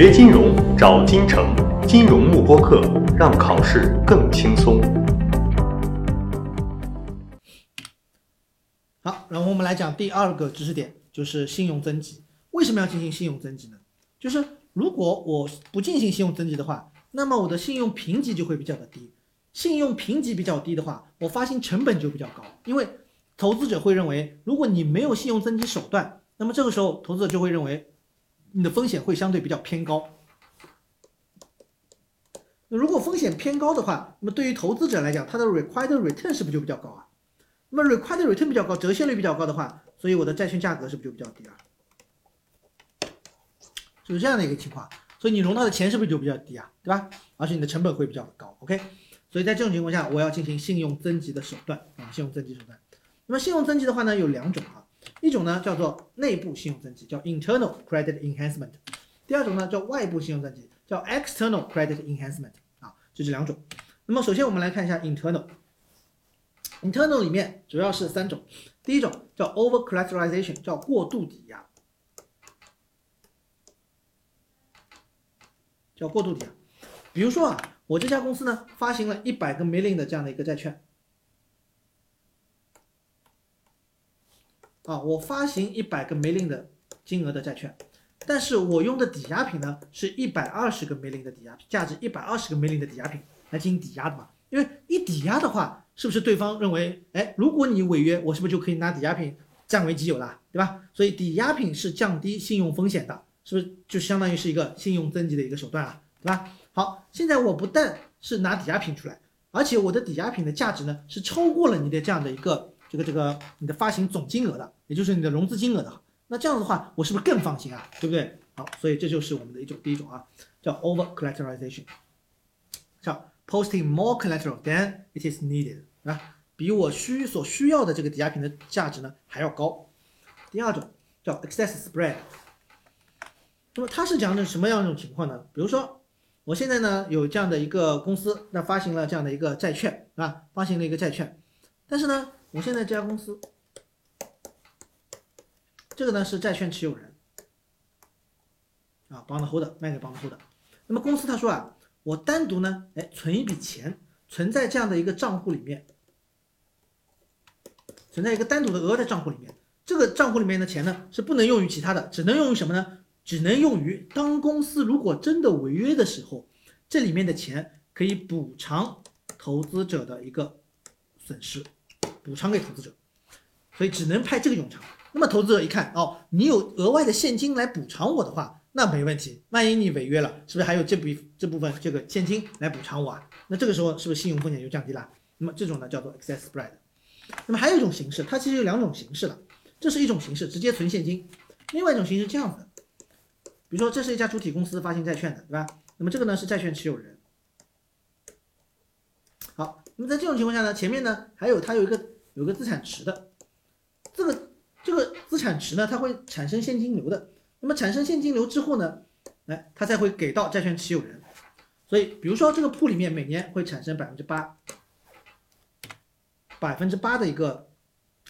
学金融找金城，金融慕播课，让考试更轻松。好，然后我们来讲第二个知识点，就是信用增级。为什么要进行信用增级呢？就是如果我不进行信用增级的话，那么我的信用评级就会比较的低。信用评级比较低的话，我发行成本就比较高，因为投资者会认为，如果你没有信用增级手段，那么这个时候投资者就会认为你的风险会相对比较偏高。那如果风险偏高的话，那么对于投资者来讲，它的 required return 是不是就比较高啊？那么 required return 比较高，折现率比较高的话，所以我的债券价格是不是就比较低啊？就是这样的一个情况，所以你融到的钱是不是就比较低啊？对吧？而且你的成本会比较高。OK，所以在这种情况下，我要进行信用增级的手段啊，信用增级手段。那么信用增级的话呢，有两种啊，一种呢叫做内部信用增级，叫 internal credit enhancement；第二种呢叫外部信用增级，叫 external credit enhancement。啊，就这两种。那么首先我们来看一下 internal，internal 里面主要是三种，第一种叫 over collateralization，叫过度抵押。叫过度抵押，比如说啊，我这家公司呢发行了一百个 million 的这样的一个债券，啊，我发行一百个 million 的金额的债券，但是我用的抵押品呢是一百二十个 million 的抵押品，价值一百二十个 million 的抵押品来进行抵押的嘛？因为一抵押的话，是不是对方认为，哎，如果你违约，我是不是就可以拿抵押品占为己有了，对吧？所以抵押品是降低信用风险的。是不是就相当于是一个信用增级的一个手段啊，对吧？好，现在我不但是拿抵押品出来，而且我的抵押品的价值呢是超过了你的这样的一个这个这个你的发行总金额的，也就是你的融资金额的。那这样的话，我是不是更放心啊？对不对？好，所以这就是我们的一种第一种啊，叫 over collateralization，叫 posting more collateral than it is needed，啊，比我需所需要的这个抵押品的价值呢还要高。第二种叫 excess spread。那么它是讲的什么样一种情况呢？比如说，我现在呢有这样的一个公司，那发行了这样的一个债券，啊？发行了一个债券，但是呢，我现在这家公司，这个呢是债券持有人，啊，bond holder 卖给 bond holder。那么公司他说啊，我单独呢，哎，存一笔钱，存在这样的一个账户里面，存在一个单独的额的账户里面，这个账户里面的钱呢是不能用于其他的，只能用于什么呢？只能用于当公司如果真的违约的时候，这里面的钱可以补偿投资者的一个损失，补偿给投资者，所以只能派这个用场。那么投资者一看，哦，你有额外的现金来补偿我的话，那没问题。万一你违约了，是不是还有这笔这部分这个现金来补偿我啊？那这个时候是不是信用风险就降低了？那么这种呢叫做 excess spread。那么还有一种形式，它其实有两种形式了，这是一种形式，直接存现金；另外一种形式这样子。比如说，这是一家主体公司发行债券的，对吧？那么这个呢是债券持有人。好，那么在这种情况下呢，前面呢还有它有一个有个资产池的，这个这个资产池呢它会产生现金流的。那么产生现金流之后呢，来它才会给到债券持有人。所以，比如说这个铺里面每年会产生百分之八，百分之八的一个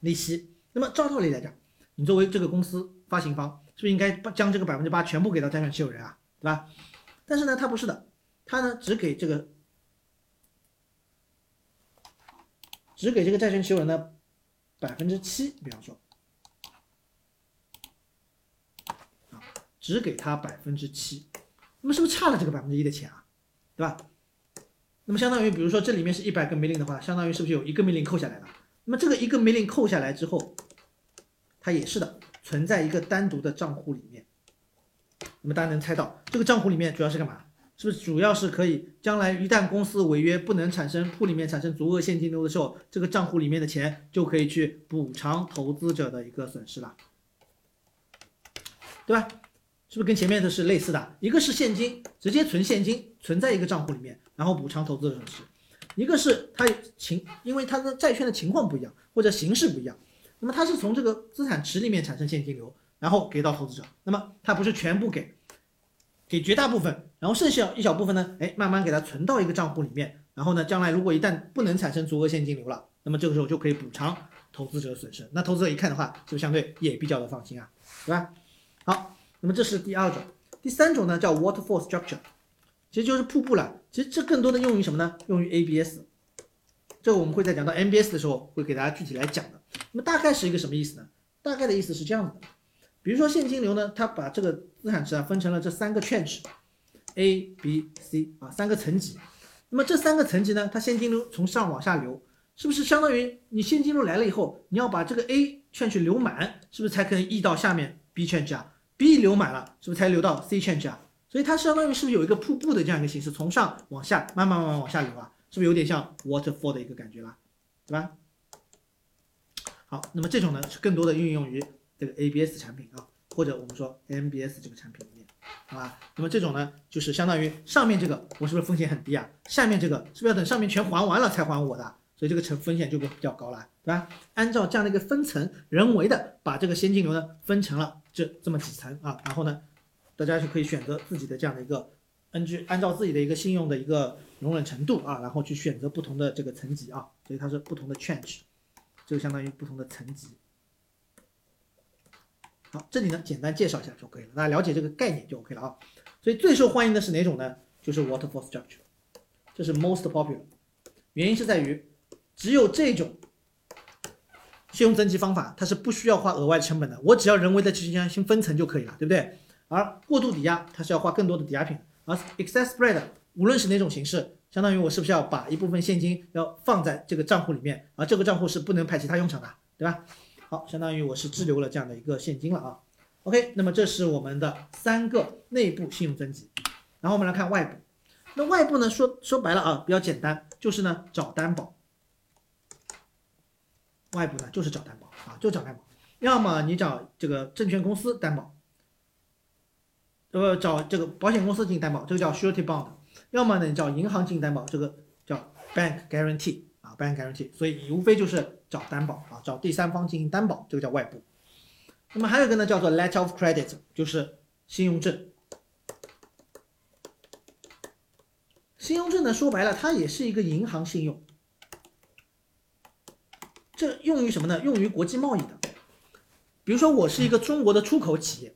利息。那么照道理来讲，你作为这个公司发行方。是不是应该把将这个百分之八全部给到债券持有人啊，对吧？但是呢，他不是的，他呢只给这个，只给这个债券持有人的百分之七，比方说，啊，只给他百分之七，那么是不是差了这个百分之一的钱啊，对吧？那么相当于，比如说这里面是一百个 million 的话，相当于是不是有一个 million 扣下来了？那么这个一个 million 扣下来之后，它也是的。存在一个单独的账户里面，那么大家能猜到这个账户里面主要是干嘛？是不是主要是可以将来一旦公司违约不能产生铺里面产生足额现金流的时候，这个账户里面的钱就可以去补偿投资者的一个损失了，对吧？是不是跟前面的是类似的？一个是现金直接存现金存在一个账户里面，然后补偿投资者损失；一个是它情因为它的债券的情况不一样或者形式不一样。那么它是从这个资产池里面产生现金流，然后给到投资者。那么它不是全部给，给绝大部分，然后剩下一小部分呢，哎，慢慢给它存到一个账户里面。然后呢，将来如果一旦不能产生足额现金流了，那么这个时候就可以补偿投资者损失。那投资者一看的话，就相对也比较的放心啊，对吧？好，那么这是第二种。第三种呢叫 waterfall structure，其实就是瀑布了。其实这更多的用于什么呢？用于 ABS。这个我们会在讲到 MBS 的时候会给大家具体来讲的。那么大概是一个什么意思呢？大概的意思是这样子的，比如说现金流呢，它把这个资产值啊分成了这三个圈值，A、B、C 啊三个层级。那么这三个层级呢，它现金流从上往下流，是不是相当于你现金流来了以后，你要把这个 A 券去流满，是不是才可以溢到下面 B 圈值啊？B 流满了，是不是才流到 C 圈值啊？所以它相当于是不是有一个瀑布的这样一个形式，从上往下慢慢慢慢往下流啊？是不是有点像 waterfall 的一个感觉啦？对吧？好，那么这种呢是更多的运用于这个 ABS 产品啊，或者我们说 MBS 这个产品里面，好吧？那么这种呢就是相当于上面这个我是不是风险很低啊？下面这个是不是要等上面全还完了才还我的？所以这个成风险就会比较高了，对吧？按照这样的一个分层，人为的把这个现金流呢分成了这这么几层啊，然后呢，大家就可以选择自己的这样的一个。根据按照自己的一个信用的一个容忍程度啊，然后去选择不同的这个层级啊，所以它是不同的 change，就相当于不同的层级。好，这里呢简单介绍一下就可以了，大家了解这个概念就 OK 了啊。所以最受欢迎的是哪种呢？就是 waterfall structure，这是 most popular，原因是在于只有这种信用增级方法，它是不需要花额外成本的，我只要人为的去进行分层就可以了，对不对？而过度抵押它是要花更多的抵押品。而 excess spread 无论是哪种形式，相当于我是不是要把一部分现金要放在这个账户里面，而这个账户是不能派其他用场的，对吧？好，相当于我是滞留了这样的一个现金了啊。OK，那么这是我们的三个内部信用增级，然后我们来看外部。那外部呢，说说白了啊，比较简单，就是呢找担保。外部呢就是找担保啊，就找担保，要么你找这个证券公司担保。呃，找这个保险公司进行担保，这个叫 surety bond；要么呢，你找银行进行担保，这个叫 bank guarantee，bank i n g。所以无非就是找担保啊，找第三方进行担保，这个叫外部。那么还有一个呢，叫做 letter of credit，就是信用证。信用证呢，说白了，它也是一个银行信用。这用于什么呢？用于国际贸易的。比如说，我是一个中国的出口企业。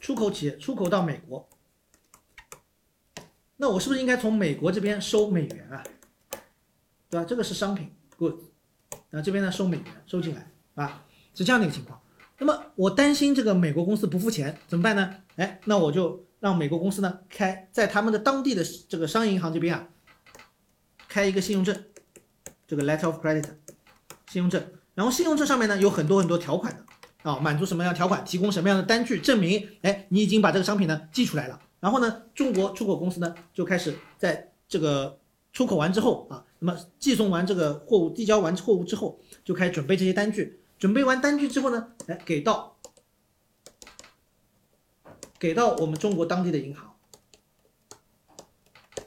出口企业出口到美国，那我是不是应该从美国这边收美元啊？对吧？这个是商品 goods，那这边呢收美元收进来啊，是这样的一个情况。那么我担心这个美国公司不付钱怎么办呢？哎，那我就让美国公司呢开在他们的当地的这个商业银行这边啊，开一个信用证，这个 letter of credit，信用证，然后信用证上面呢有很多很多条款的。啊，满足什么样条款？提供什么样的单据证明？哎，你已经把这个商品呢寄出来了。然后呢，中国出口公司呢就开始在这个出口完之后啊，那么寄送完这个货物，递交完货物之后，就开始准备这些单据。准备完单据之后呢，哎，给到给到我们中国当地的银行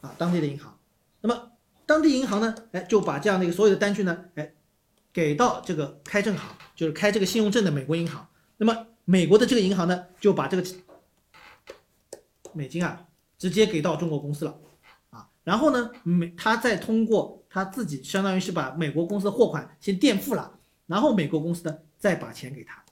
啊，当地的银行。那么当地银行呢，哎，就把这样的一个所有的单据呢，哎。给到这个开证行，就是开这个信用证的美国银行。那么美国的这个银行呢，就把这个美金啊，直接给到中国公司了啊。然后呢，美他再通过他自己，相当于是把美国公司的货款先垫付了，然后美国公司呢再把钱给他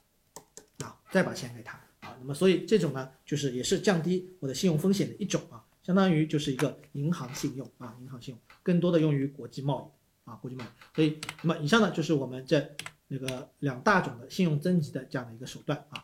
啊，再把钱给他啊。那么所以这种呢，就是也是降低我的信用风险的一种啊，相当于就是一个银行信用啊，银行信用更多的用于国际贸易。啊，国际贸易，所以那么以上呢就是我们这那个两大种的信用增级的这样的一个手段啊。